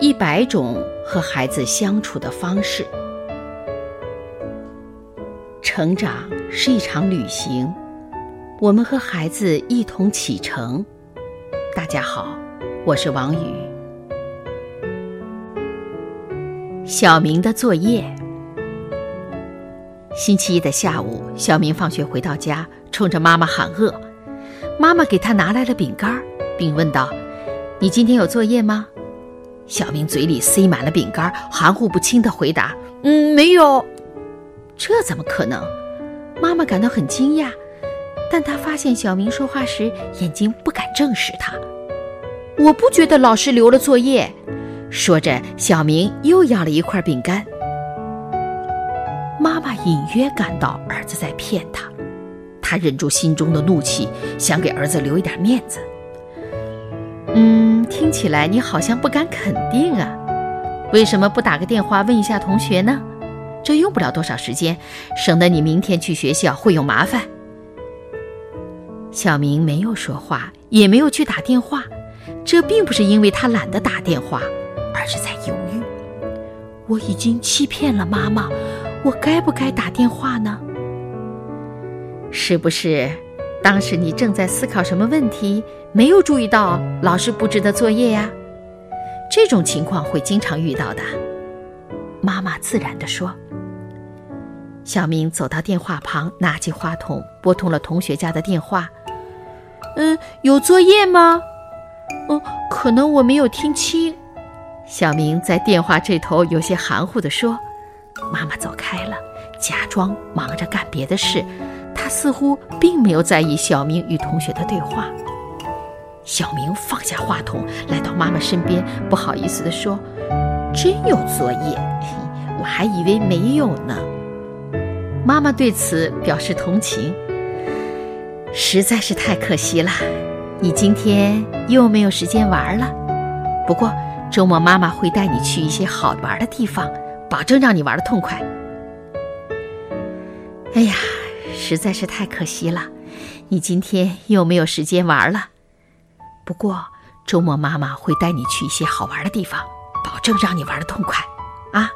一百种和孩子相处的方式。成长是一场旅行，我们和孩子一同启程。大家好，我是王宇。小明的作业。星期一的下午，小明放学回到家，冲着妈妈喊饿。妈妈给他拿来了饼干，并问道：“你今天有作业吗？”小明嘴里塞满了饼干，含糊不清的回答：“嗯，没有。”这怎么可能？妈妈感到很惊讶，但她发现小明说话时眼睛不敢正视他。我不觉得老师留了作业。说着，小明又要了一块饼干。妈妈隐约感到儿子在骗他，他忍住心中的怒气，想给儿子留一点面子。听起来你好像不敢肯定啊？为什么不打个电话问一下同学呢？这用不了多少时间，省得你明天去学校会有麻烦。小明没有说话，也没有去打电话，这并不是因为他懒得打电话。而是在犹豫，我已经欺骗了妈妈，我该不该打电话呢？是不是当时你正在思考什么问题，没有注意到老师布置的作业呀？这种情况会经常遇到的。妈妈自然地说。小明走到电话旁，拿起话筒，拨通了同学家的电话。嗯，有作业吗？嗯，可能我没有听清。小明在电话这头有些含糊地说：“妈妈走开了，假装忙着干别的事。他似乎并没有在意小明与同学的对话。”小明放下话筒，来到妈妈身边，不好意思地说：“真有作业？我还以为没有呢。”妈妈对此表示同情：“实在是太可惜了，你今天又没有时间玩了。不过……”周末妈妈会带你去一些好玩的地方，保证让你玩的痛快。哎呀，实在是太可惜了，你今天又没有时间玩了。不过周末妈妈会带你去一些好玩的地方，保证让你玩的痛快。啊！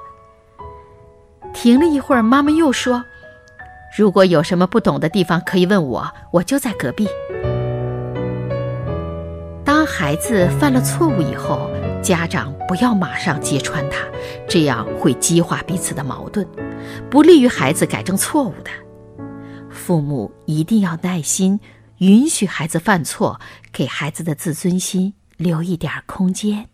停了一会儿，妈妈又说：“如果有什么不懂的地方，可以问我，我就在隔壁。”当孩子犯了错误以后。家长不要马上揭穿他，这样会激化彼此的矛盾，不利于孩子改正错误的。父母一定要耐心，允许孩子犯错，给孩子的自尊心留一点空间。